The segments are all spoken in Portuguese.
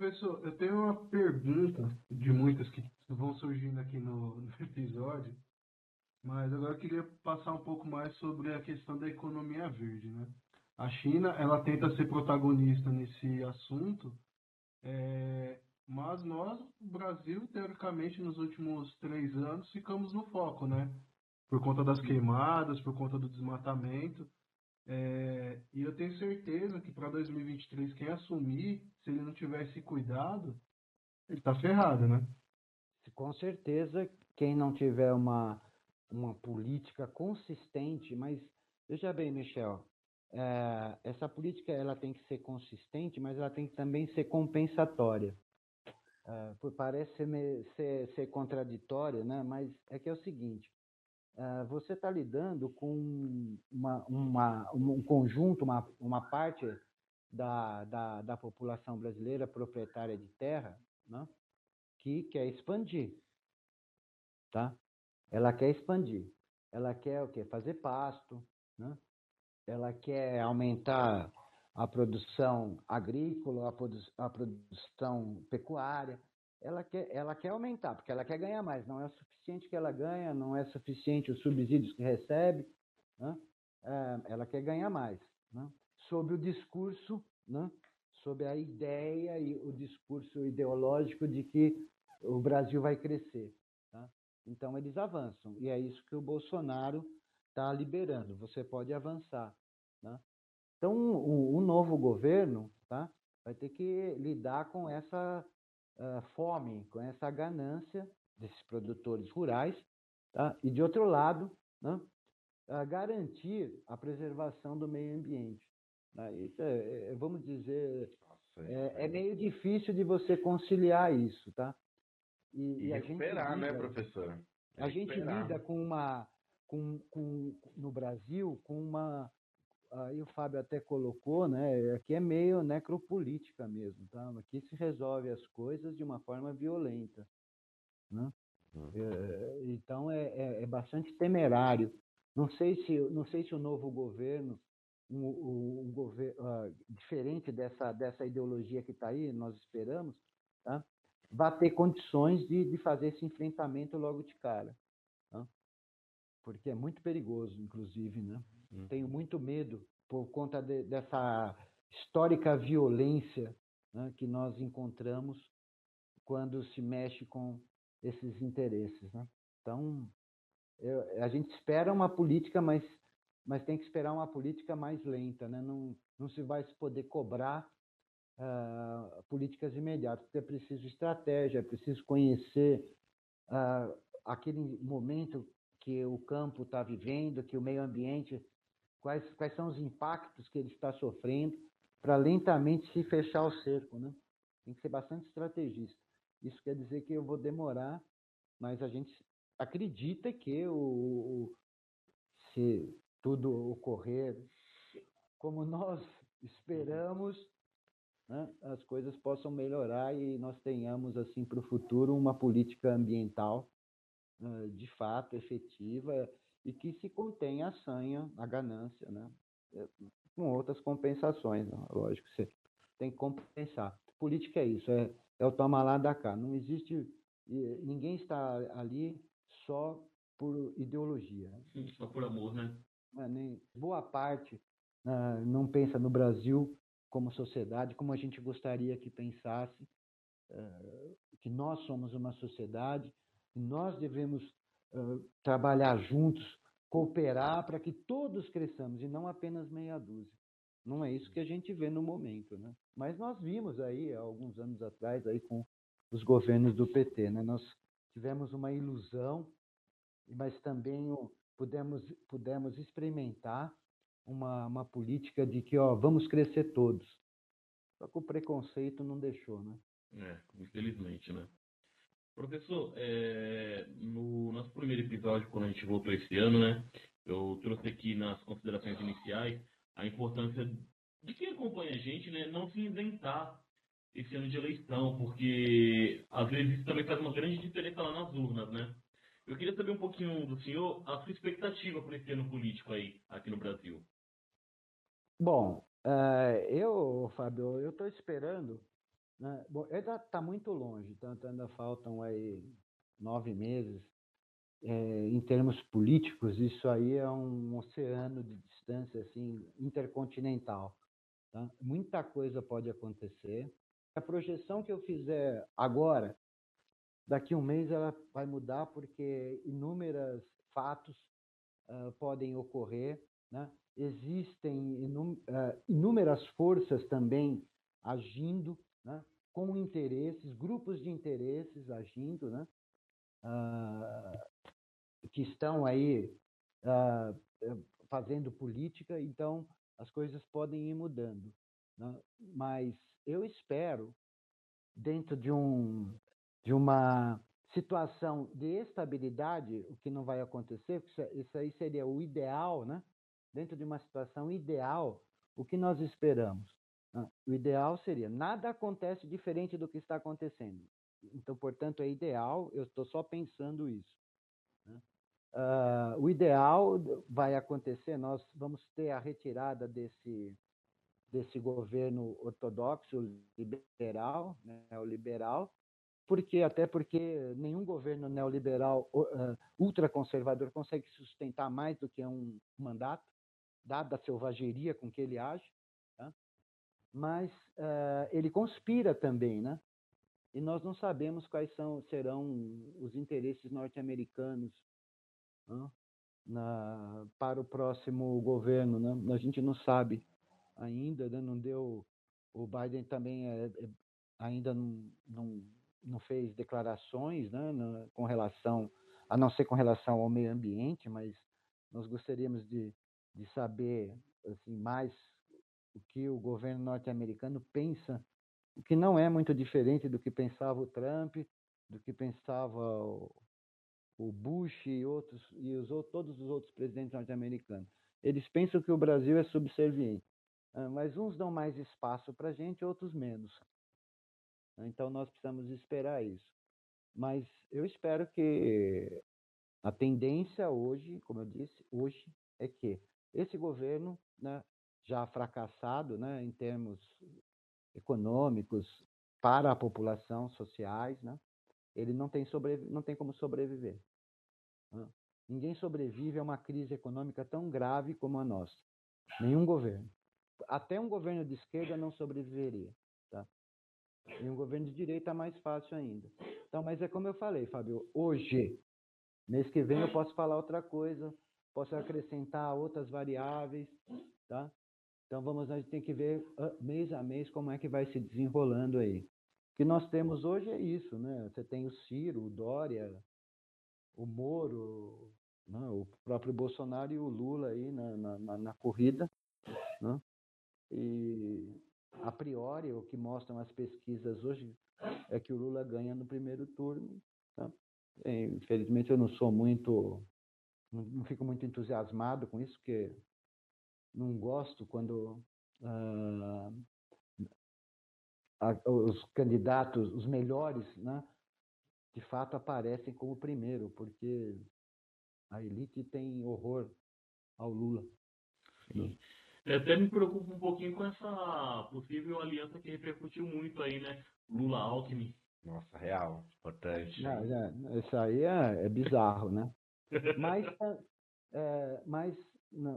Professor, eu tenho uma pergunta de muitas que vão surgindo aqui no, no episódio, mas agora eu queria passar um pouco mais sobre a questão da economia verde, né? A China, ela tenta ser protagonista nesse assunto, é, mas nós, o Brasil, teoricamente, nos últimos três anos, ficamos no foco, né? Por conta das queimadas, por conta do desmatamento. É, e eu tenho certeza que para 2023, quem assumir, se ele não tivesse cuidado, ele está ferrado, né? Com certeza, quem não tiver uma, uma política consistente, mas veja bem, Michel, é, essa política ela tem que ser consistente, mas ela tem que também ser compensatória. É, parece ser, ser, contraditória, né? mas é que é o seguinte: é, você está lidando com uma, uma, um conjunto, uma, uma parte da, da, da população brasileira proprietária de terra né? que quer expandir. Tá? Ela quer expandir. Ela quer o quê? Fazer pasto, né? ela quer aumentar a produção agrícola, a, produ a produção pecuária, ela quer, ela quer aumentar, porque ela quer ganhar mais. Não é o suficiente que ela ganha, não é suficiente os subsídios que recebe, né? é, ela quer ganhar mais. Né? Sob o discurso, né? sob a ideia e o discurso ideológico de que o Brasil vai crescer. Tá? Então, eles avançam. E é isso que o Bolsonaro está liberando. Você pode avançar. Né? Então, o, o, novo governo tá, vai ter que lidar com essa uh, fome, com essa ganância desses produtores rurais, tá? e, de outro lado, né, uh, garantir a preservação do meio ambiente. Tá? Isso é, é, vamos dizer, é, é, meio difícil de você conciliar isso, tá? E, e, recuperar, né, professor? A gente lida com uma com, com, no Brasil com uma. Aí o Fábio até colocou, né? Aqui é meio necropolítica mesmo, tá? Aqui se resolve as coisas de uma forma violenta. Né? Hum. É, então é, é, é, bastante temerário. Não sei se, não sei se o novo governo, um, um, governo uh, diferente dessa, dessa ideologia que está aí, nós esperamos, tá? vai ter condições de, de fazer esse enfrentamento logo de cara porque é muito perigoso, inclusive, né? Uhum. Tenho muito medo por conta de, dessa histórica violência né, que nós encontramos quando se mexe com esses interesses, né? Então, eu, a gente espera uma política, mas, mas tem que esperar uma política mais lenta, né? Não, não se vai poder cobrar uh, políticas imediatas, porque é preciso estratégia, é preciso conhecer uh, aquele momento que o campo está vivendo, que o meio ambiente, quais, quais são os impactos que ele está sofrendo, para lentamente se fechar o cerco. Né? Tem que ser bastante estrategista. Isso quer dizer que eu vou demorar, mas a gente acredita que o, o se tudo ocorrer como nós esperamos, né, as coisas possam melhorar e nós tenhamos assim para o futuro uma política ambiental de fato efetiva e que se contém a sanha, a ganância, né? É, com outras compensações, né? lógico, você tem que compensar. Política é isso, é, é o toma lá da cá. Não existe, ninguém está ali só por ideologia. Só por amor, né? É, nem, boa parte uh, não pensa no Brasil como sociedade, como a gente gostaria que pensasse, uh, que nós somos uma sociedade nós devemos uh, trabalhar juntos, cooperar para que todos cresçamos e não apenas meia dúzia. Não é isso que a gente vê no momento, né? Mas nós vimos aí, há alguns anos atrás, aí com os governos do PT, né? Nós tivemos uma ilusão, mas também pudemos, pudemos experimentar uma, uma política de que, ó, vamos crescer todos. Só que o preconceito não deixou, né? É, infelizmente, né? Professor, é, no nosso primeiro episódio, quando a gente voltou esse ano, né, eu trouxe aqui nas considerações iniciais a importância de quem acompanha a gente né, não se inventar esse ano de eleição, porque às vezes isso também faz uma grande diferença lá nas urnas, né? Eu queria saber um pouquinho do senhor a sua expectativa para esse ano político aí, aqui no Brasil. Bom, uh, eu, Fábio, eu estou esperando Né? Bom, ainda está muito longe, tanto ainda faltam aí nove meses. É, em termos políticos, isso aí é um oceano de distância assim intercontinental. Tá? Muita coisa pode acontecer. A projeção que eu fizer agora, daqui um mês, ela vai mudar porque inúmeros fatos uh, podem ocorrer. Né? Existem uh, inúmeras forças também agindo, né? com interesses, grupos de interesses agindo, né? Uh, que estão aí fazendo política, então as coisas podem ir mudando. Né? Mas eu espero, dentro de, um, de uma situação de estabilidade, o que não vai acontecer, isso aí seria o ideal, né? Dentro de uma situação ideal, o que nós esperamos? Né? O ideal seria nada acontece diferente do que está acontecendo. Então, portanto, é ideal. Eu estou só pensando isso. Né? Uh, o ideal vai acontecer. Nós vamos ter a retirada desse desse governo ortodoxo liberal, porque até porque nenhum governo neoliberal uh, ultraconservador consegue sustentar mais do que um mandato, dada a selvageria com que ele age. Tá? Mas uh, ele conspira também, né? E nós não sabemos quais são, serão os interesses norte-americanos né? para o próximo governo. Né? A gente não sabe ainda, né? não deu. O Biden também é, é, ainda não, não, não, fez declarações né? Na, com relação, a não ser com relação ao meio ambiente, mas nós gostaríamos de, de saber assim, mais o que o governo norte-americano pensa, o que não é muito diferente do que pensava o Trump, do que pensava o, o Bush e outros e os, todos os outros presidentes norte-americanos. Eles pensam que o Brasil é subserviente. Ah, mas uns dão mais espaço para a gente, outros menos. Então nós precisamos esperar isso. Mas eu espero que a tendência hoje, como eu disse, hoje é que esse governo, né, já fracassado, né, em termos econômicos para a população, sociais, né, ele não tem, sobrevi não tem como sobreviver. Né? Ninguém sobrevive a uma crise econômica tão grave como a nossa. Nenhum governo até um governo de esquerda não sobreviveria. Tá? E um governo de direita é mais fácil ainda. Então, mas é como eu falei, Fábio, hoje, mês que vem eu posso falar outra coisa, posso acrescentar outras variáveis, tá? Então vamos, a gente tem que ver ah, mês a mês como é que vai se desenrolando aí. O que nós temos hoje é isso, né? Você tem o Ciro, o Dória, o Moro, né? o próprio Bolsonaro e o Lula aí na, na, na corrida, né? E a priori, o que mostram as pesquisas hoje é que o Lula ganha no primeiro turno. Tá? E, infelizmente, eu não sou muito, não fico muito entusiasmado com isso, porque não gosto quando ah, os candidatos, os melhores, né, de fato aparecem como primeiro, porque a elite tem horror ao Lula. Sim. Eu até me preocupo um pouquinho com essa possível aliança que repercutiu muito aí, né? Lula-Alckmin. Nossa, real, importante. Não, é, isso aí é, é bizarro, né? Mas, é, mas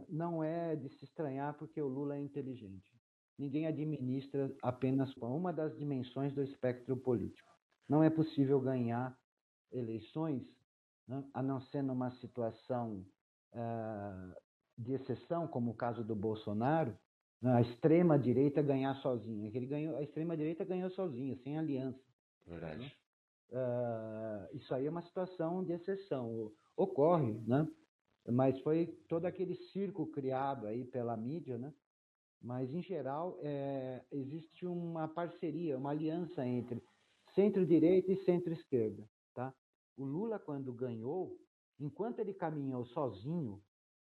não é de se estranhar porque o Lula é inteligente. Ninguém administra apenas com uma das dimensões do espectro político. Não é possível ganhar eleições né, a não ser numa situação uh, de exceção, como o caso do Bolsonaro, né, a extrema direita ganhar sozinha. Ele ganhou, a extrema direita ganhou sozinha, sem aliança. Verdade. Né? Uh, isso aí é uma situação de exceção. Ocorre, né? Mas foi todo aquele circo criado aí pela mídia, né? Mas em geral é, existe uma parceria, uma aliança entre centro-direita e centro-esquerda, tá? O Lula quando ganhou, enquanto ele caminhou sozinho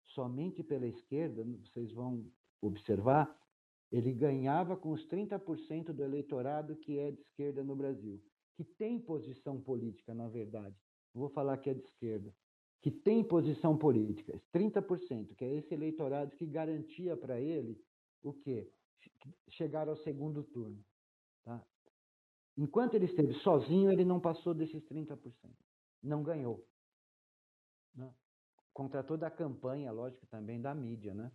somente pela esquerda, vocês vão observar, ele ganhava com os 30% do eleitorado que é de esquerda no Brasil, que tem posição política, na verdade. vou falar que é de esquerda, que tem posição política, 30%, que é esse eleitorado que garantia para ele o quê? Chegar ao segundo turno. Tá? enquanto ele esteve sozinho, ele não passou desses 30%. Não ganhou. Né? Contra toda a campanha, lógico, também da mídia, né?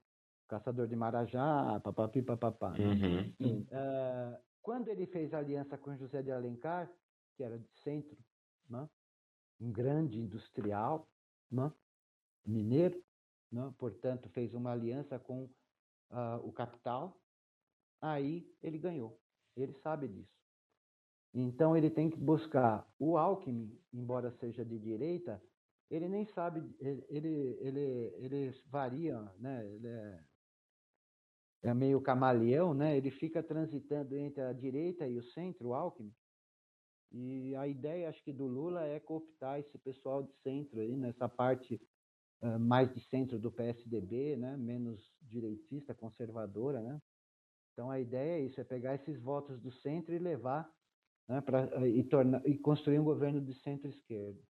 Caçador de Marajá, papapi, papapá. Né? Uhum. Uh, quando ele fez aliança com José de Alencar, que era de centro, né? um grande industrial, né? mineiro, né? portanto, fez uma aliança com uh, o capital, aí ele ganhou. Ele sabe disso. Então, ele tem que buscar o Alckmin, embora seja de direita, ele nem sabe, ele, ele, ele, varia, né? ele é, é meio camaleão, né? ele fica transitando entre a direita e o centro, o Alckmin, e a ideia, acho que, do Lula é cooptar esse pessoal de centro aí, nessa parte uh, mais de centro do PSDB, né? menos direitista, conservadora, né? Então a ideia é isso, é pegar esses votos do centro e levar né, para e, tornar, e construir um governo de centro-esquerda.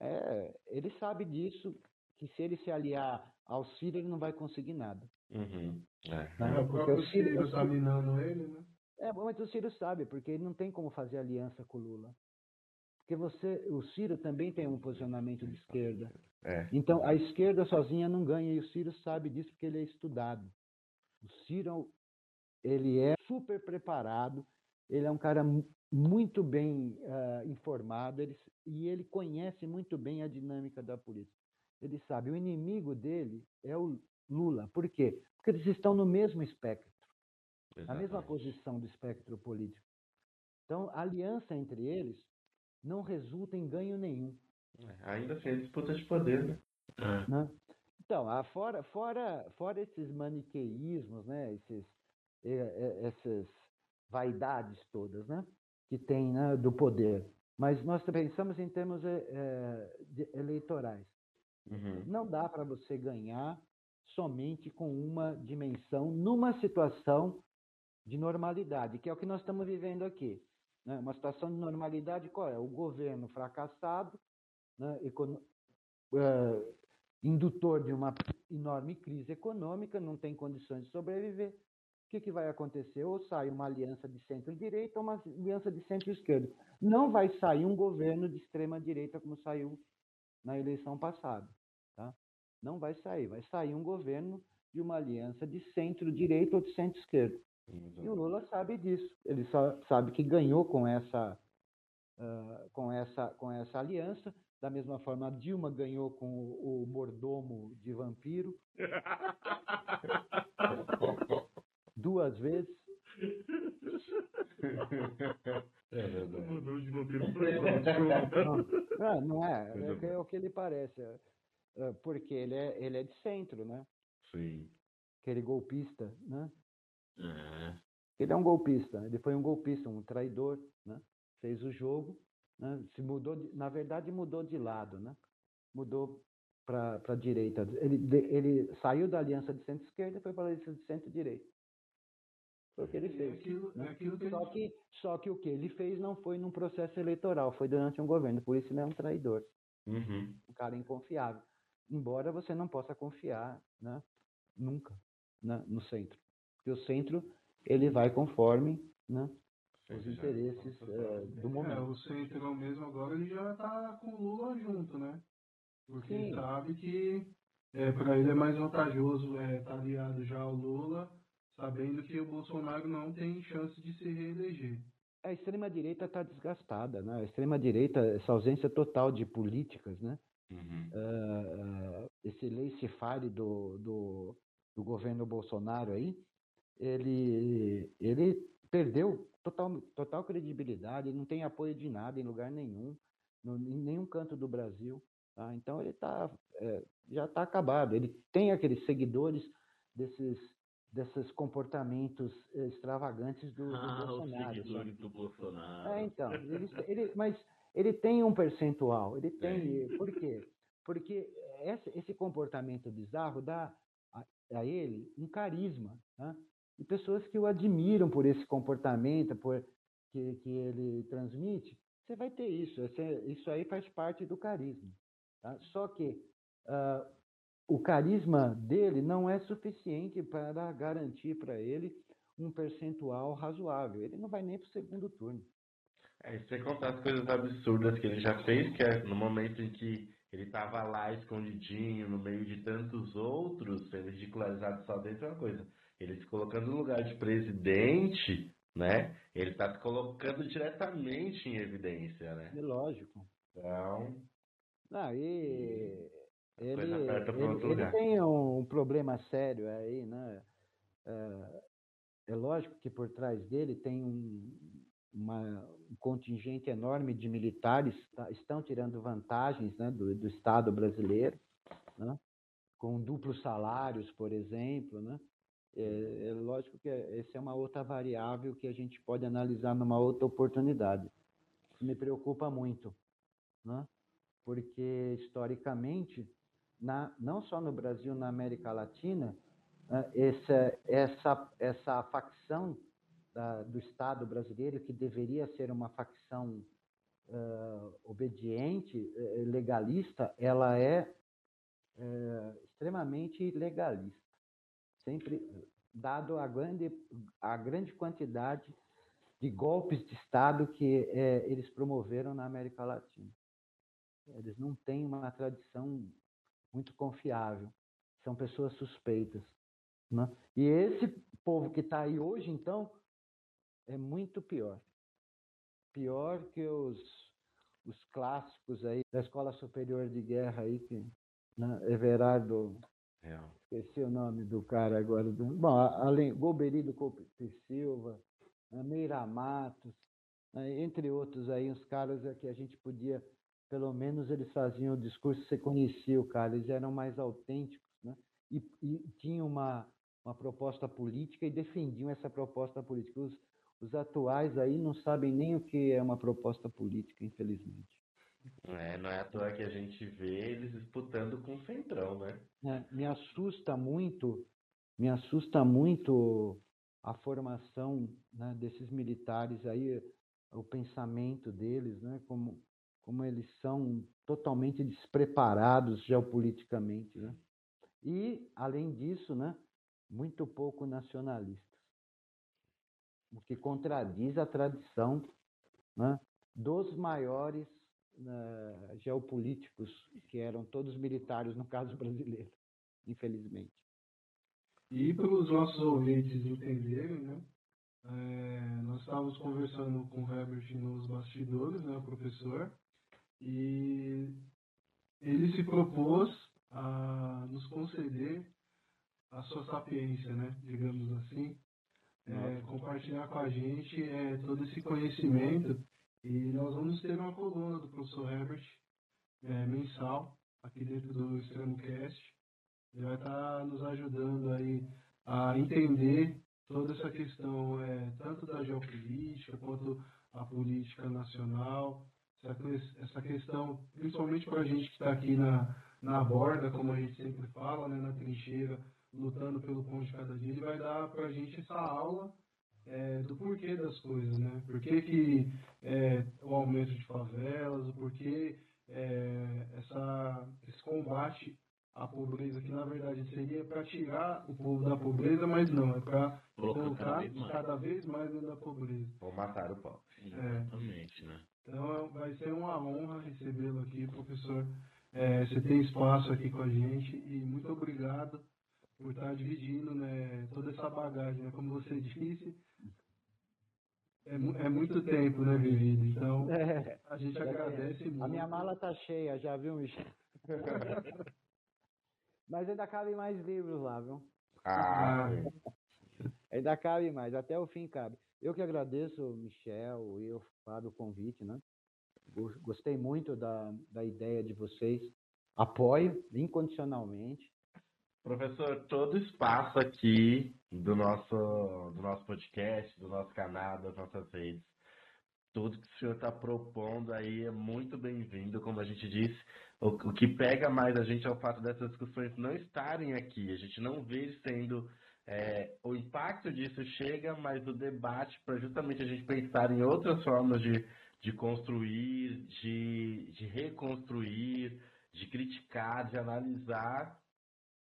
É, ele sabe disso, que se ele se aliar ao Ciro, ele não vai conseguir nada. Uhum. É. Né? É, o próprio Ciro está minando ele, né? É, mas o Ciro sabe, porque ele não tem como fazer aliança com o Lula. Porque você, o Ciro também tem um posicionamento de esquerda. É. Então, a esquerda sozinha não ganha, e o Ciro sabe disso porque ele é estudado. O Ciro, ele é super preparado, ele é um cara muito bem uh, informado ele, e ele conhece muito bem a dinâmica da política. Ele sabe, o inimigo dele é o Lula. Por quê? Porque eles estão no mesmo espectro, Exatamente. na mesma posição do espectro político. Então, a aliança entre eles não resulta em ganho nenhum. É, ainda assim, é disputa de poder, né? É. né? Então, fora, fora, fora esses maniqueísmos, né? esses, essas vaidades todas, né? Que tem né, do poder. Mas nós pensamos em termos é, eleitorais. Uhum. Não dá para você ganhar somente com uma dimensão numa situação de normalidade, que é o que nós estamos vivendo aqui. Né? Uma situação de normalidade qual é? O governo fracassado, né? Econ... Uh, indutor de uma enorme crise econômica, não tem condições de sobreviver, que, que vai acontecer? Ou sai uma aliança de centro-direita ou uma aliança de centro-esquerda. Não vai sair um governo de extrema-direita como saiu na eleição passada. Tá? Não vai sair. Vai sair um governo de uma aliança de centro-direita ou de centro-esquerda. E o Lula sabe disso. Ele sabe que ganhou com essa, uh, com essa, com essa aliança. Da mesma forma, a Dilma ganhou com o, o mordomo de vampiro. duas vezes. É verdade. Não, não é, é, é o que ele parece. É, porque ele é, ele é de centro, né? Sim. Aquele golpista, né? É. Ele é um golpista, ele foi um golpista, um traidor, né? Fez o jogo, né? Se mudou, de, na verdade mudou de lado, né? Mudou para a direita. Ele, ele saiu da aliança de centro-esquerda e foi para a aliança de centro-direita. Foi o que ele É fez. aquilo, né? é aquilo que Só ele- que, só que o que ele fez não foi num processo eleitoral, foi durante um governo. Por isso ele é um traidor, Uhum. um cara inconfiável. Embora você não possa confiar né, nunca né, no centro. Porque o centro ele vai conforme né, os interesses eh, do É, momento. o Centrão mesmo agora ele já tá com o Lula junto, né? Porque Sim. sabe que é, para ele é mais vantajoso é, estar aliado já ao Lula, sabendo que o Bolsonaro não tem chance de se reeleger. A extrema-direita está desgastada. Né? A extrema-direita, essa ausência total de políticas, né? Uhum. ah, esse laissez-faire do, do, do governo Bolsonaro aí, ele, ele perdeu total, total credibilidade, não tem apoio de nada em lugar nenhum, no, em nenhum canto do Brasil. tá? Então ele tá, é, já está acabado. Ele tem aqueles seguidores desses, desses comportamentos eh, extravagantes do, do Ah, os Bolsonaro. sabe? do Bolsonaro. É, então, ele, ele- mas ele tem um percentual, ele tem. Por quê? Porque esse, esse comportamento bizarro dá a, a ele um carisma, né? E pessoas que o admiram por esse comportamento, por que, que ele transmite, você vai ter isso. Esse- isso aí faz parte do carisma. tá? Só que ah, o carisma dele não é suficiente para garantir para ele um percentual razoável. Ele não vai nem para o segundo turno. É, sem contar as coisas absurdas que ele já fez, que é no momento em que ele estava lá escondidinho, no meio de tantos outros, sendo ridicularizado só dentro de uma coisa. Ele se colocando no lugar de presidente, né? Ele está se colocando diretamente em evidência, né? É lógico. Então, Não, e ele, ele, ele tem um problema sério aí, né? É, é lógico que por trás dele tem um, uma- um contingente enorme de militares tá- estão tirando vantagens né, do, do Estado brasileiro, né? com duplos salários, por exemplo, né? É, é lógico que essa é uma outra variável que a gente pode analisar numa outra oportunidade. Isso me preocupa muito, né? porque historicamente, na, não só no Brasil, na América Latina, eh, essa, essa, essa facção da- do Estado brasileiro, que deveria ser uma facção eh, obediente, eh, legalista, ela é eh, extremamente legalista. Sempre dado a grande, a grande quantidade de golpes de Estado que eh, eles promoveram na América Latina. Eles não têm uma tradição muito confiável. São pessoas suspeitas. Né? E esse povo que está aí hoje, então, é muito pior. Pior que os, os clássicos aí da Escola Superior de Guerra aí, que né? Everardo, real. esqueci o nome do cara agora. Do, bom, além, Golbery Coupe Silva, né, Meira Matos, né, entre outros aí, uns caras é que a gente podia, pelo menos eles faziam o discurso, você conhecia o cara, eles eram mais autênticos, né? E, e tinham uma, uma proposta política e defendiam essa proposta política. Os, os atuais aí não sabem nem o que é uma proposta política, infelizmente. É, não é à toa que a gente vê eles disputando com o Centrão, né? É, me assusta muito, me assusta muito a formação né, desses militares aí, o pensamento deles, né, como, como eles são totalmente despreparados geopoliticamente, né? E, além disso, né, muito pouco nacionalistas, o que contradiz a tradição né, dos maiores eh, geopolíticos, que eram todos militares, no caso brasileiro, infelizmente. E para os nossos ouvintes entenderem, né? é, nós estávamos conversando com o Herbert nos bastidores, né, o professor, e ele se propôs a nos conceder a sua sapiência, né, digamos assim, é, compartilhar com a gente é, todo esse conhecimento. E nós vamos ter uma coluna do professor Herbert é, mensal aqui dentro do Extremo Cast. Ele vai estar nos ajudando aí a entender toda essa questão, é, tanto da geopolítica quanto a política nacional, essa, ques- essa questão, principalmente para a gente que está aqui na, na borda, como a gente sempre fala, né, na trincheira, lutando pelo pão de cada dia, ele vai dar para a gente essa aula é, do porquê das coisas, né? Por que, que é, o aumento de favelas, o porquê é, essa, esse combate à pobreza, que na verdade seria para tirar o povo da pobreza, mas não, é para Colocar cada vez mais. cada vez mais dentro da pobreza. Ou matar o pobre. Exatamente, né? Então vai ser uma honra recebê-lo aqui, professor. É, você tem espaço aqui com a gente e muito obrigado por estar dividindo né, toda essa bagagem. Né? Como você disse, é, é muito tempo né, vivido. Então É, a gente agradece muito. a minha mala tá cheia, já viu, Michel? Mas ainda cabem mais livros lá, viu? Ah. Ainda cabe mais, até o fim cabe. Eu que agradeço, Michel e o Fábio, o convite, né? Go- Gostei muito da, da ideia de vocês. Apoio incondicionalmente. Professor, todo espaço aqui do nosso, do nosso podcast, do nosso canal, das nossas redes, tudo que o senhor está propondo aí é muito bem-vindo, como a gente disse. O, o que pega mais a gente é o fato dessas discussões não estarem aqui. A gente não vê sendo. É, o impacto disso chega, mas o debate para justamente a gente pensar em outras formas de, de construir, de, de reconstruir, de criticar, de analisar.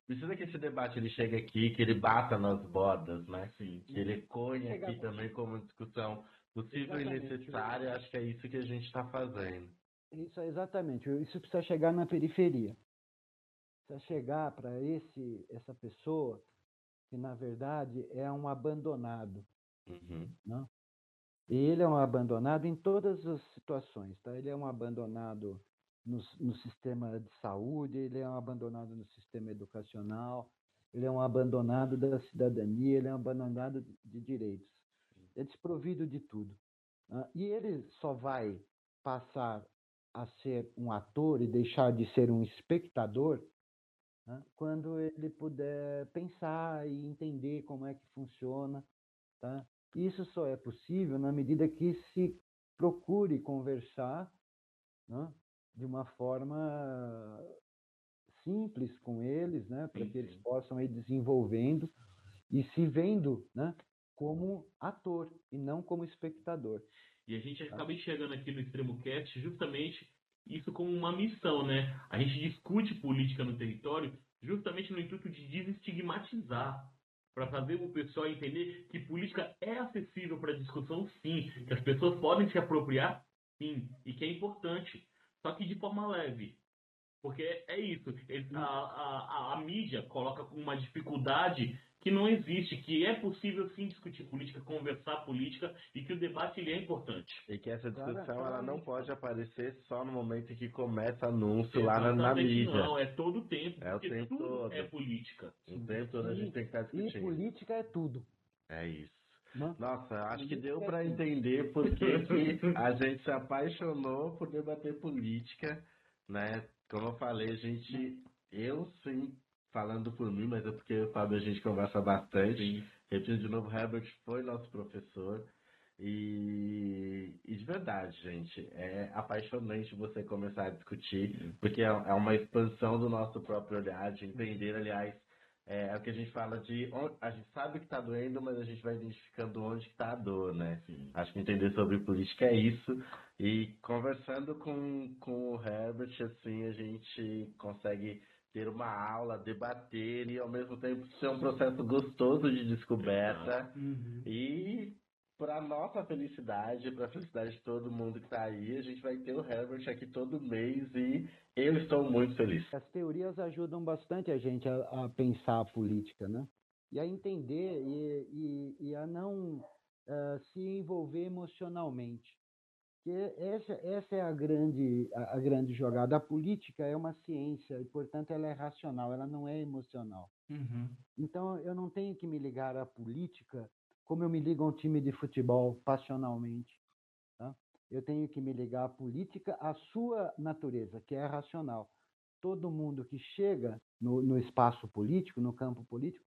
Precisa que esse debate ele chegue aqui, que ele bata nas bordas, né? Sim. Que ele Chega- aqui também como discussão possível Exatamente. e necessário, acho que é isso que a gente está fazendo. Isso exatamente. Isso precisa chegar na periferia. Precisa chegar para esse essa pessoa que na verdade é um abandonado. Uhum. E ele é um abandonado em todas as situações, tá? Ele é um abandonado no, no sistema de saúde, ele é um abandonado no sistema educacional, ele é um abandonado da cidadania, ele é um abandonado de direitos. É desprovido de tudo. né? E ele só vai passar a ser um ator e deixar de ser um espectador né, quando ele puder pensar e entender como é que funciona. Tá? Isso só é possível na medida que se procure conversar né, de uma forma simples com eles, né, para que eles sim. possam ir desenvolvendo e se vendo né, como ator e não como espectador. E a gente acaba enxergando aqui no Extremo Cast justamente isso como uma missão, né? A gente discute política no território justamente no intuito de desestigmatizar, para fazer o pessoal entender que política é acessível para discussão, sim, que as pessoas podem se apropriar, sim, e que é importante, só que de forma leve. Porque é isso, a, a, a, mídia coloca uma dificuldade que não existe, que é possível sim discutir política, conversar política e que o debate ele é importante. E que essa discussão ela não pode aparecer só no momento em que começa anúncio lá na, na Exatamente mídia. Não, é todo o tempo, É o tempo tudo todo. é política. O tempo todo a gente tem que estar E discutindo. política é tudo. É isso. Né? Nossa, eu acho que deu é para entender porque que a gente se apaixonou por debater política, né? Como eu falei, a gente, eu sim, falando por mim, mas é porque o Fábio a gente conversa bastante. Sim. Repetindo de novo, Herbert foi nosso professor. E, e de verdade, gente, é apaixonante você começar a discutir, porque é, é uma expansão do nosso próprio olhar, de entender, aliás, é, é o que a gente fala de. A gente sabe que está doendo, mas a gente vai identificando onde está a dor, né? Acho que entender sobre política é isso. E conversando com, com o Herbert, assim, a gente consegue ter uma aula, debater e ao mesmo tempo ser um processo gostoso de descoberta. Uhum. E para nossa felicidade, para a felicidade de todo mundo que está aí, a gente vai ter o Herbert aqui todo mês e eu estou muito feliz. As teorias ajudam bastante a gente a, a pensar a política, né? E a entender e, e, e a não ah, se envolver emocionalmente. Porque essa, essa é a grande, a, a grande jogada. A política é uma ciência e, portanto, ela é racional, ela não é emocional. Uhum. Então, eu não tenho que me ligar à política como eu me ligo a um time de futebol passionalmente. tá? Eu tenho que me ligar à política, à sua natureza, que é racional. Todo mundo que chega no, no espaço político, no campo político,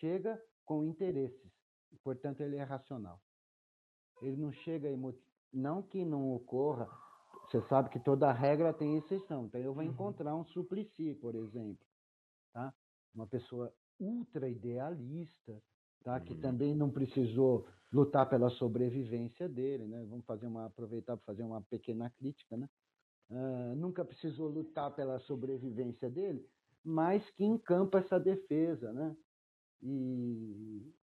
chega com interesses. e, Portanto, ele é racional. Ele não chega. Não que não ocorra. Você sabe que toda regra tem exceção. Então, eu vou Uhum. encontrar um suplici, por exemplo. Tá? Uma pessoa ultra idealista, tá? que Uhum. também não precisou lutar pela sobrevivência dele, né? Vamos fazer uma aproveitar para fazer uma pequena crítica, né? Ah, nunca precisou lutar pela sobrevivência dele, mas que encampa essa defesa, né? E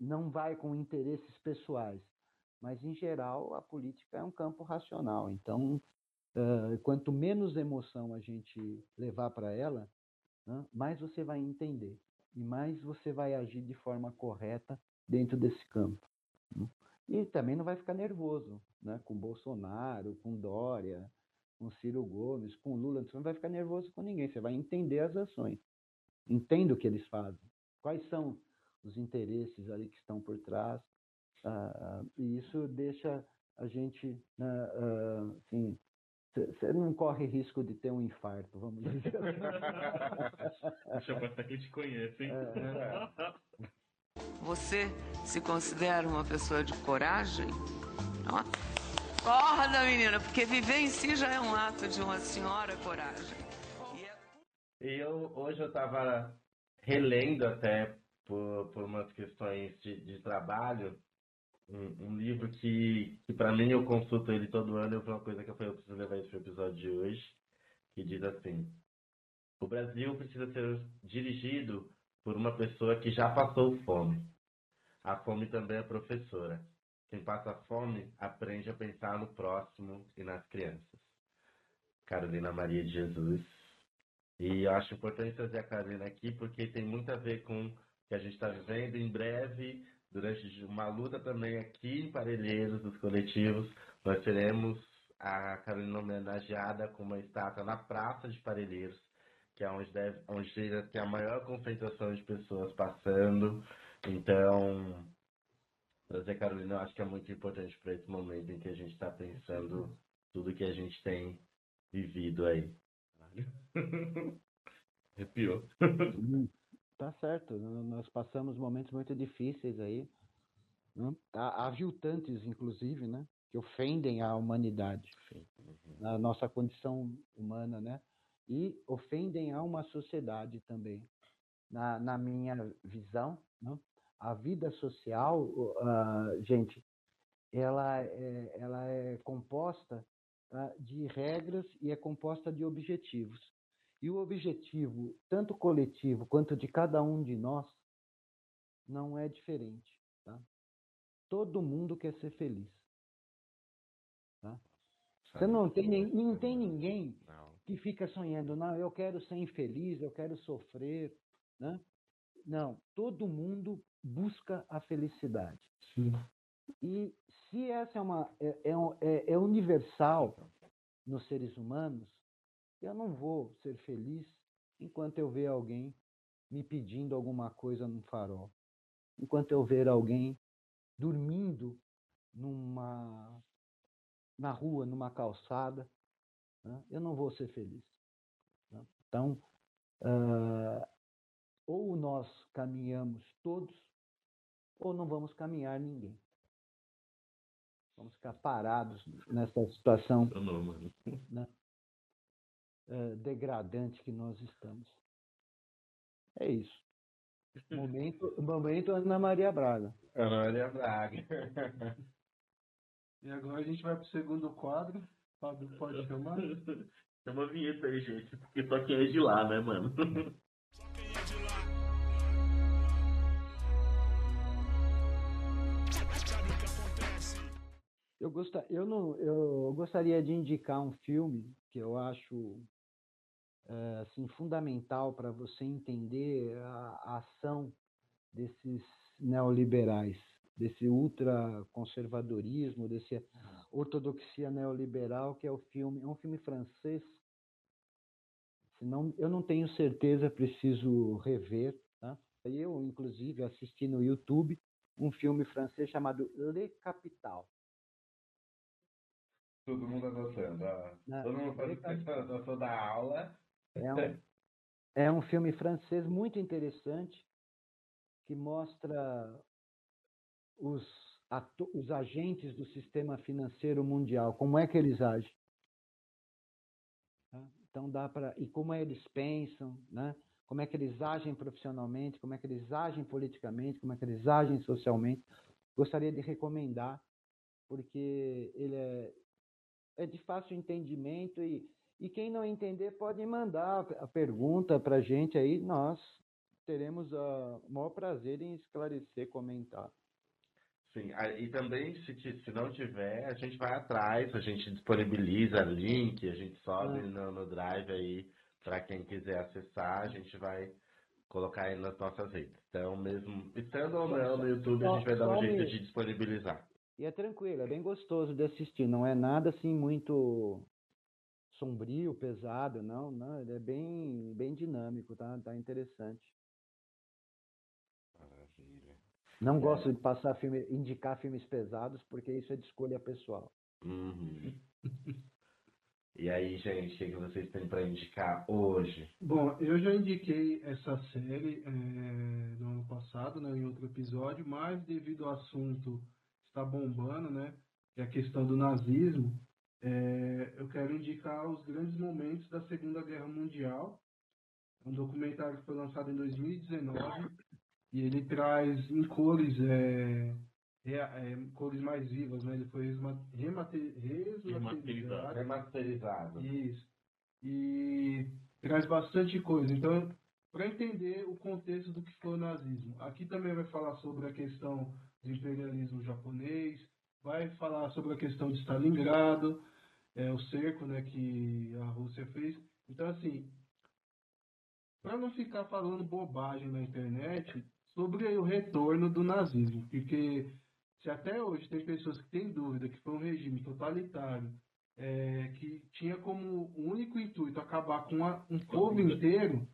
não vai com interesses pessoais, mas em geral a política é um campo racional. Então, ah, quanto menos emoção a gente levar para ela, né, mais você vai entender e mais você vai agir de forma correta dentro desse campo. né. E também não vai ficar nervoso, né? Com Bolsonaro, com Dória, com Ciro Gomes, com Lula, você não vai ficar nervoso com ninguém, você vai entender as ações. Entenda o que eles fazem. Quais são os interesses ali que estão por trás. Ah, e isso deixa a gente, ah, ah, assim, você não corre risco de ter um infarto, vamos dizer assim. Deixa pra quem te conhece, hein? É. Você se considera uma pessoa de coragem? Ó, Acorda, menina, porque viver em si já é um ato de uma senhora coragem. E é eu, hoje eu estava relendo até por, por umas questões de, de trabalho um, livro que, que para mim eu consulto ele todo ano foi uma coisa que eu falei, eu preciso levar o episódio de hoje, que diz assim, o Brasil precisa ser dirigido por uma pessoa que já passou fome. A fome também é professora. Quem passa fome aprende a pensar no próximo e nas crianças. Carolina Maria de Jesus. E eu acho importante trazer a Carolina aqui porque tem muito a ver com o que a gente está vivendo. Em breve, durante uma luta também aqui em Parelheiros, dos coletivos, nós teremos a Carolina homenageada com uma estátua na Praça de Parelheiros, que é onde, deve, onde tem a maior concentração de pessoas passando. Então, trazer a Carolina eu acho que é muito importante para esse momento em que a gente está pensando tudo que a gente tem vivido aí. Arrepiou. Tá certo. Nós passamos momentos muito difíceis aí. Né? Aviltantes, inclusive, né? Que ofendem a humanidade, Uhum. a nossa condição humana, né? E ofendem a uma sociedade também. Na, na minha visão, né? a vida social, uh, gente, ela é, ela é composta tá? de regras e é composta de objetivos. E o objetivo, tanto coletivo quanto de cada um de nós, não é diferente. Tá? Todo mundo quer ser feliz. Tá? Você não tem, não tem ninguém que fica sonhando, não, eu quero ser infeliz, eu quero sofrer. Né? Não, todo mundo busca a felicidade. Sim. E se essa é uma é, é, é universal nos seres humanos, eu não vou ser feliz enquanto eu ver alguém me pedindo alguma coisa num farol, enquanto eu ver alguém dormindo numa na rua, numa calçada, né? eu não vou ser feliz. Né? Então, uh, ou nós caminhamos todos, ou não vamos caminhar ninguém. Vamos ficar parados nessa situação né, uh, degradante que nós estamos. É isso. Momento, momento Ana Maria Braga. Ana Maria Braga. e agora a gente vai pro segundo quadro. Fábio pode chamar? Chama a vinheta aí, gente, porque só quem é de lá, né, mano? Só quem é de lá. Eu, gostar, eu, não, eu gostaria de indicar um filme que eu acho assim, fundamental para você entender a, a, ação desses neoliberais, desse ultraconservadorismo, desse ortodoxia neoliberal, que é o filme, é um filme francês. Senão, eu não tenho certeza, preciso rever. Tá? Eu, inclusive, assisti no YouTube um filme francês chamado Le Capital. Todo mundo gostando. Todo mundo gostou da aula. É um, é um filme francês muito interessante que mostra os, os agentes do sistema financeiro mundial, como é que eles agem. Tá? Então dá para e como eles pensam, né? Como é que eles agem profissionalmente, como é que eles agem politicamente, como é que eles agem socialmente. Gostaria de recomendar porque ele é é de fácil entendimento e, e quem não entender pode mandar a pergunta para a gente aí, nós teremos o maior prazer em esclarecer, comentar. Sim, e também se, se não tiver, a gente vai atrás, a gente disponibiliza link, a gente sobe ah. no, no Drive aí para quem quiser acessar, a gente vai colocar aí nas nossas redes. Então, mesmo estando ou não no YouTube, a gente vai dar um jeito de disponibilizar. E é tranquilo, é bem gostoso de assistir, não é nada assim muito sombrio, pesado, não, não, ele é bem, bem dinâmico, tá, tá interessante. Maravilha. Não é. gosto de passar filme, indicar filmes pesados, porque isso é de escolha pessoal. Uhum. E aí, gente, o que vocês têm para indicar hoje? Bom, eu já indiquei essa série é, no ano passado, né, em outro episódio, mas devido ao assunto está bombando, né? Que é a questão do nazismo. É, eu quero indicar os grandes momentos da Segunda Guerra Mundial. É um documentário que foi lançado em 2019 e ele traz em cores, é, é, cores mais vivas, né? Ele foi remasterizado. Remasterizado. Isso. E traz bastante coisa. Então, para entender o contexto do que foi o nazismo. Aqui também vai falar sobre a questão do imperialismo japonês, vai falar sobre a questão de Stalingrado, é, o cerco né, que a Rússia fez. Então, assim, para não ficar falando bobagem na internet sobre o retorno do nazismo, porque se até hoje tem pessoas que têm dúvida que foi um regime totalitário, é, que tinha como único intuito acabar com a, um povo inteiro,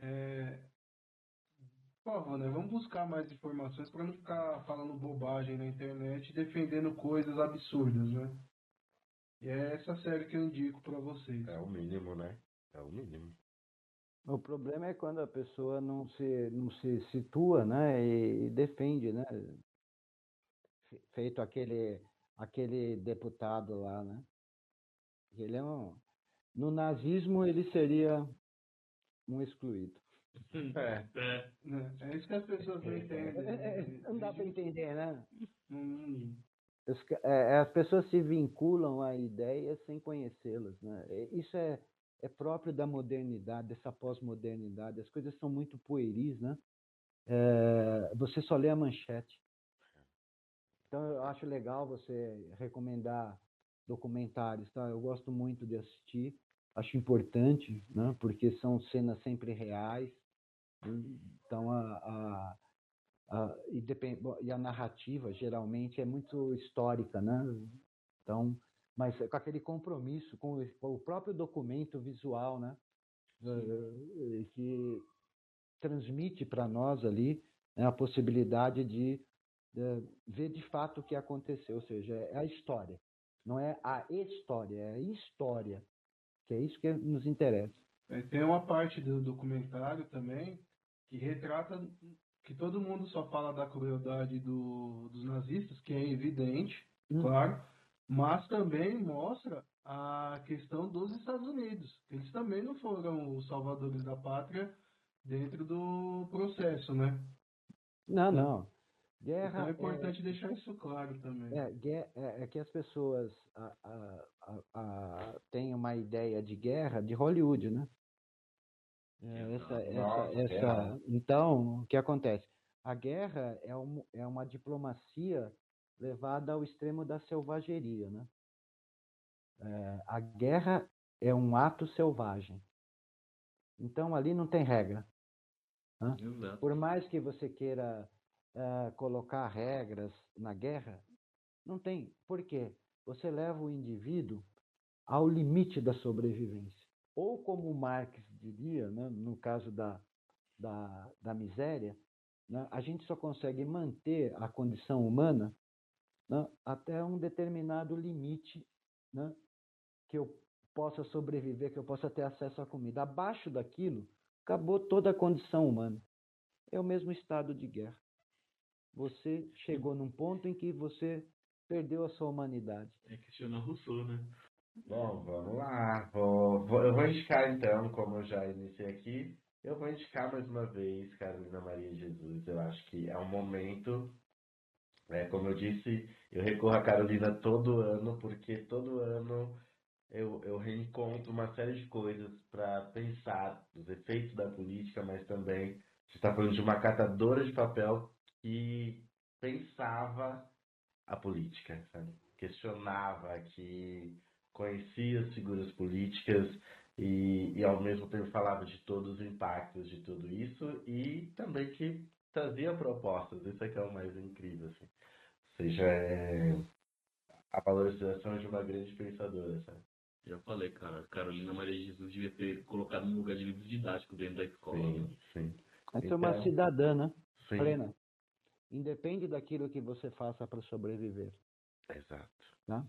é, por favor, né? Vamos buscar mais informações para não ficar falando bobagem na internet e defendendo coisas absurdas, né? E é essa série que eu indico para vocês. É o mínimo, né? É o mínimo. O problema é quando a pessoa não se, não se situa, né, e, e defende, né, feito aquele, aquele deputado lá, né. Ele é um, no nazismo ele seria um excluído. É. É. É isso que as pessoas não entendem. É, é, né? não dá para entender, né? Hum, é, é, as pessoas se vinculam a ideias sem conhecê-las, né? É, Isso é, é próprio da modernidade, dessa pós-modernidade. As coisas são muito pueris, né? É, você só lê a manchete. Então eu acho legal você recomendar documentários, tá? Eu gosto muito de assistir, acho importante, né? Porque são cenas sempre reais. Então a, a, a, e, e a narrativa geralmente é muito histórica, né? Então, mas com aquele compromisso com o, próprio documento visual, né? Eh, que transmite para nós ali né, a possibilidade de eh, ver de fato o que aconteceu, ou seja, é a história, não é a história, é a história, que é isso que nos interessa. é, tem uma parte do documentário também que retrata que todo mundo só fala da crueldade do, dos nazistas, que é evidente, Hum. claro, mas também mostra a questão dos Estados Unidos. Eles também não foram os salvadores da pátria dentro do processo, né? Não, não. Guerra Então é é- importante deixar isso claro também. É, é, é que as pessoas a, a, a, a- têm uma ideia de guerra de Hollywood, né? É, essa, essa, essa, guerra. então, o que acontece? A guerra é, um, é uma diplomacia levada ao extremo da selvageria, né? É, a guerra é um ato selvagem. Então, ali não tem regra. Exato. Por mais que você queira ah, colocar regras na guerra, não tem. Por quê? Você leva o indivíduo ao limite da sobrevivência. Ou como Marx diria, né, no caso da, da, da miséria, né, a gente só consegue manter a condição humana né, até um determinado limite né, que eu possa sobreviver, que eu possa ter acesso à comida. Abaixo daquilo, acabou toda a condição humana. É o mesmo estado de guerra. Você chegou num ponto em que você perdeu a sua humanidade. É questionar Rousseau, né? Bom, vamos lá. Vou, vou- eu vou indicar então, como eu já iniciei aqui, eu vou indicar mais uma vez Carolina Maria Jesus. Eu acho que é um momento, é, como eu disse, eu recorro a Carolina todo ano, porque todo ano eu, eu reencontro uma série de coisas para pensar os efeitos da política, mas também você está falando de uma catadora de papel que pensava a política, sabe? questionava, que conhecia as figuras políticas e, e ao mesmo tempo falava de todos os impactos de tudo isso e também que trazia propostas. Isso é que é o mais incrível, assim. Ou seja, é a valorização de uma grande pensadora, sabe? Já falei, cara. Carolina Maria de Jesus devia ter colocado no lugar de livro didático dentro da escola. Sim, né? sim. Essa é uma Então- cidadã, né? Sim, Plena. Independe daquilo que você faça para sobreviver. exato. Tá?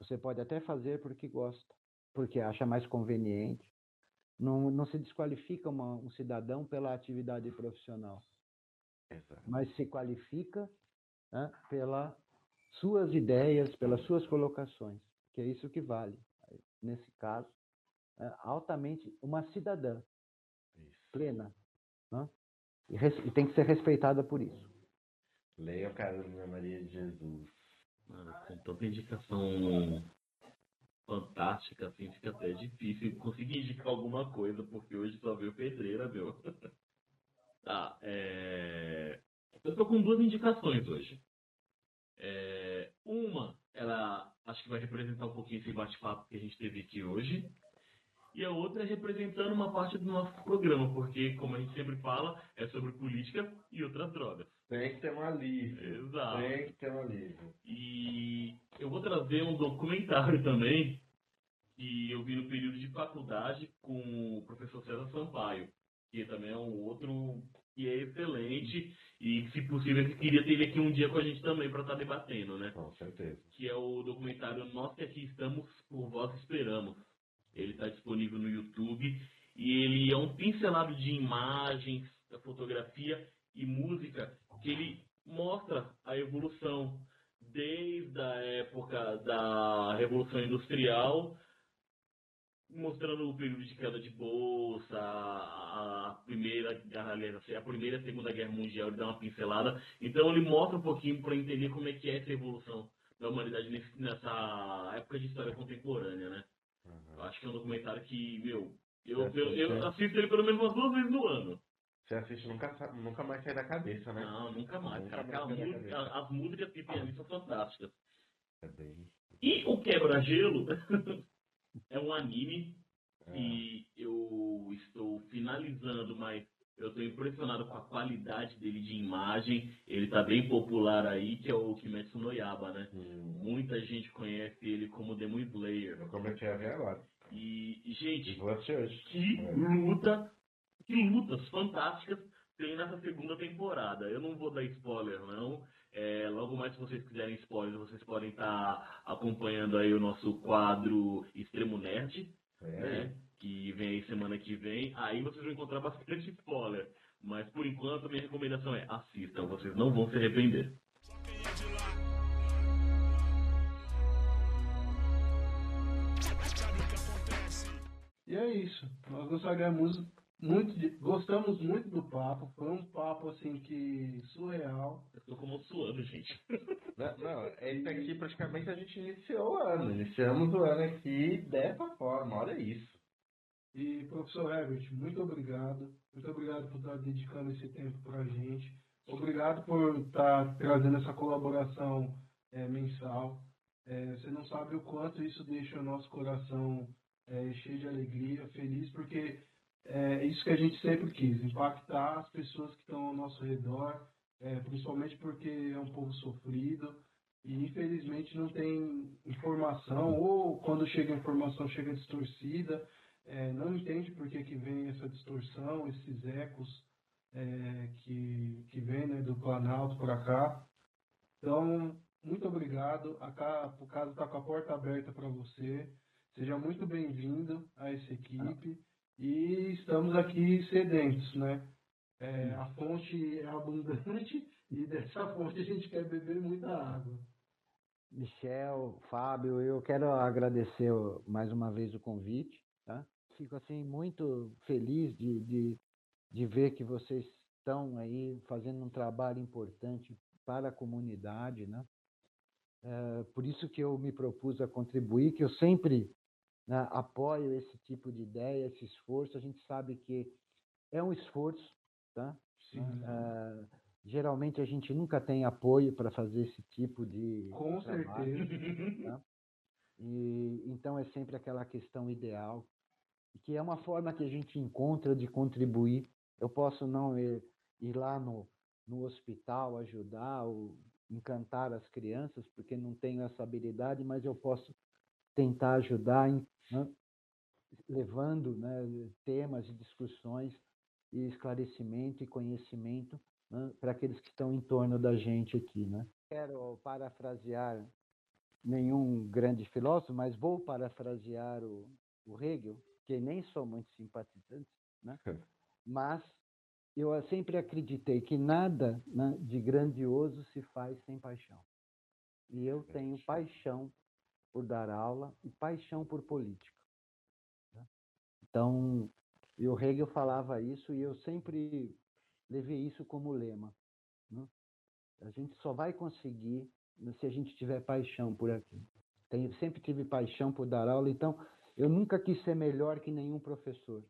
Você pode até fazer porque gosta, porque acha mais conveniente. Não, não se desqualifica uma- um cidadão pela atividade profissional, Exato. mas se qualifica né, pelas suas ideias, pelas suas colocações, que é isso que vale. Nesse caso, é altamente uma cidadã Isso. plena. né? E, res- e tem que ser respeitada por isso. Leiam Carolina Maria de Jesus. Com tanta indicação fantástica, assim, fica até difícil conseguir indicar alguma coisa, porque hoje só veio pedreira, meu. tá, é... Eu tô com duas indicações hoje. É, uma, ela acho que vai representar um pouquinho esse bate-papo que a gente teve aqui hoje. E a outra é representando uma parte do nosso programa, porque, como a gente sempre fala, é sobre política e outras drogas. Tem que ter um alívio. Exato. Tem que ter um alívio. E eu vou trazer um documentário também, que eu vi no período de faculdade com o professor César Sampaio, que também é um outro que é excelente e, se possível, eu queria ter ele aqui um dia com a gente também para estar tá debatendo, né? Com certeza. Que é o documentário Nós que aqui estamos, por vós esperamos. Ele está disponível no YouTube e ele é um pincelado de imagens, da fotografia e música que ele mostra a evolução desde a época da Revolução Industrial, mostrando o período de queda de bolsa, a primeira, a primeira e a segunda guerra mundial, ele dá uma pincelada. Então ele mostra um pouquinho para entender como é que é essa evolução da humanidade nessa época de história contemporânea, né? Uhum. Eu acho que é um documentário que, meu, eu, eu, eu assisto ele pelo menos umas duas vezes no ano. Você assiste nunca, nunca mais sai da cabeça, né? Não, nunca mais. Nunca cara, mais música, as músicas que tem ali são fantásticas. É bem... E o Quebra-Gelo é um anime é. que eu estou finalizando, mas eu estou impressionado com a qualidade dele de imagem. Ele está bem popular aí, que é o Kimetsu no Yaba, né? Hum. Muita gente conhece ele como Demon Slayer. Eu comecei a ver agora. E, gente, e que é. luta que lutas fantásticas tem nessa segunda temporada. Eu não vou dar spoiler, não. É, logo mais, se vocês quiserem spoiler, vocês podem estar tá acompanhando aí o nosso quadro Extremo Nerd, é. né? Que vem aí semana que vem. Aí vocês vão encontrar bastante spoiler. Mas por enquanto, a minha recomendação é assistam, vocês não vão se arrepender. E é isso. Nós gostaríamos muito de, gostamos muito do papo. Foi um papo assim que surreal. Eu tô como suando, gente. Não, não, esse aqui praticamente a gente iniciou o ano. Iniciamos o ano aqui dessa forma, olha isso. E professor Herbert, muito obrigado. Muito obrigado por estar dedicando esse tempo para a gente. Obrigado por estar trazendo essa colaboração é, mensal. É, você não sabe o quanto isso deixa o nosso coração é, cheio de alegria, feliz, porque é isso que a gente sempre quis, impactar as pessoas que estão ao nosso redor, é, principalmente porque é um povo sofrido e infelizmente não tem informação, ou quando chega a informação chega distorcida, é, não entende por que, que vem essa distorção, esses ecos é, que, que vem né, do Planalto para cá. Então, muito obrigado. A, o caso está com a porta aberta para você. Seja muito bem-vindo a essa equipe e estamos aqui sedentos, né? É, a fonte é abundante e dessa fonte a gente quer beber muita água. Michel, Fábio, eu quero agradecer mais uma vez o convite. Tá? Fico assim muito feliz de, de, de ver que vocês estão aí fazendo um trabalho importante para a comunidade, né? É, por isso que eu me propus a contribuir, que eu sempre né, apoio esse tipo de ideia, esse esforço. A gente sabe que é um esforço, tá? Uh, geralmente a gente nunca tem apoio para fazer esse tipo de com trabalho, certeza tá? e então é sempre aquela questão ideal que é uma forma que a gente encontra de contribuir eu posso não ir, ir lá no, no hospital ajudar ou encantar as crianças porque não tenho essa habilidade mas eu posso tentar ajudar em né, levando né, temas e discussões e esclarecimento e conhecimento né, para aqueles que estão em torno da gente aqui. Né? Quero parafrasear nenhum grande filósofo, mas vou parafrasear o, o Hegel, que nem sou muito simpatizante, né? mas eu sempre acreditei que nada né, de grandioso se faz sem paixão. E eu tenho paixão por dar aula e paixão por política. Né? Então, o Hegel falava isso e eu sempre levei isso como lema. Né? A gente só vai conseguir se a gente tiver paixão por aquilo. Tem, sempre tive paixão por dar aula, então eu nunca quis ser melhor que nenhum professor.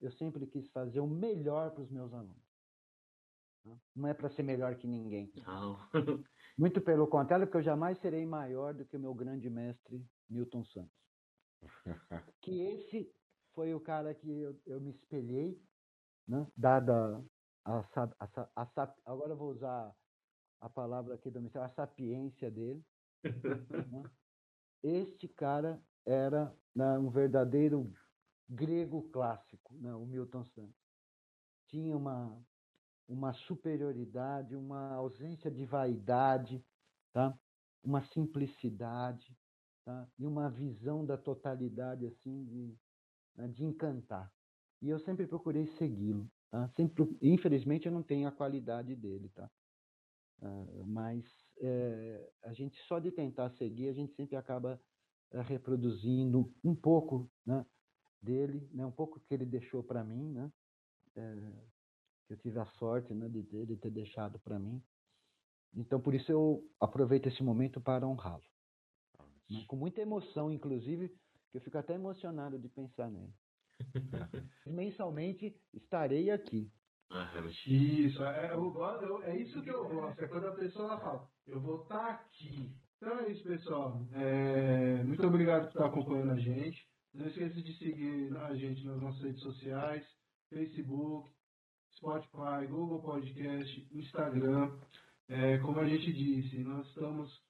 Eu sempre quis fazer o melhor para os meus alunos. Né? Não é para ser melhor que ninguém. Não. Muito pelo contrário, porque eu jamais serei maior do que o meu grande mestre Milton Santos. que esse foi o cara que eu, eu me espelhei, né? dada a, a, a, a, agora eu vou usar a palavra aqui do mistério, a sapiência dele. né? Este cara era né, um verdadeiro grego clássico, né, o Milton Santos. Tinha uma, uma superioridade, uma ausência de vaidade, tá? uma simplicidade tá? e uma visão da totalidade assim de, né, de encantar. E eu sempre procurei segui-lo. Tá? Sempre, infelizmente, eu não tenho a qualidade dele, tá? Uh, mas é, a gente só de tentar seguir, a gente sempre acaba reproduzindo um pouco né, dele, né, um pouco que ele deixou para mim, né, é, que eu tive a sorte né, de, de ter deixado para mim. Então, por isso eu aproveito esse momento para honrá-lo. Né, com muita emoção, inclusive, que eu fico até emocionado de pensar nele. Mensalmente estarei aqui. Ah, isso, é, eu, eu, é isso que eu gosto. É quando a pessoa fala, eu vou estar tá aqui. Então é isso, pessoal. É, muito obrigado por estar acompanhando a gente. Não esqueça de seguir a gente nas nossas redes sociais, Facebook, Spotify, Google Podcast, Instagram. É, como a gente disse, nós estamos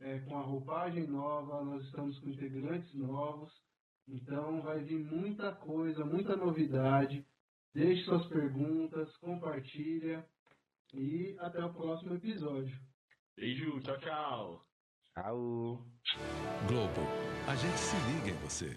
é, com a roupagem nova, nós estamos com integrantes novos. Então vai vir muita coisa, muita novidade. Deixe suas perguntas, compartilha e até o próximo episódio. Beijo, tchau, tchau. Tchau. Globo, a gente se liga em você.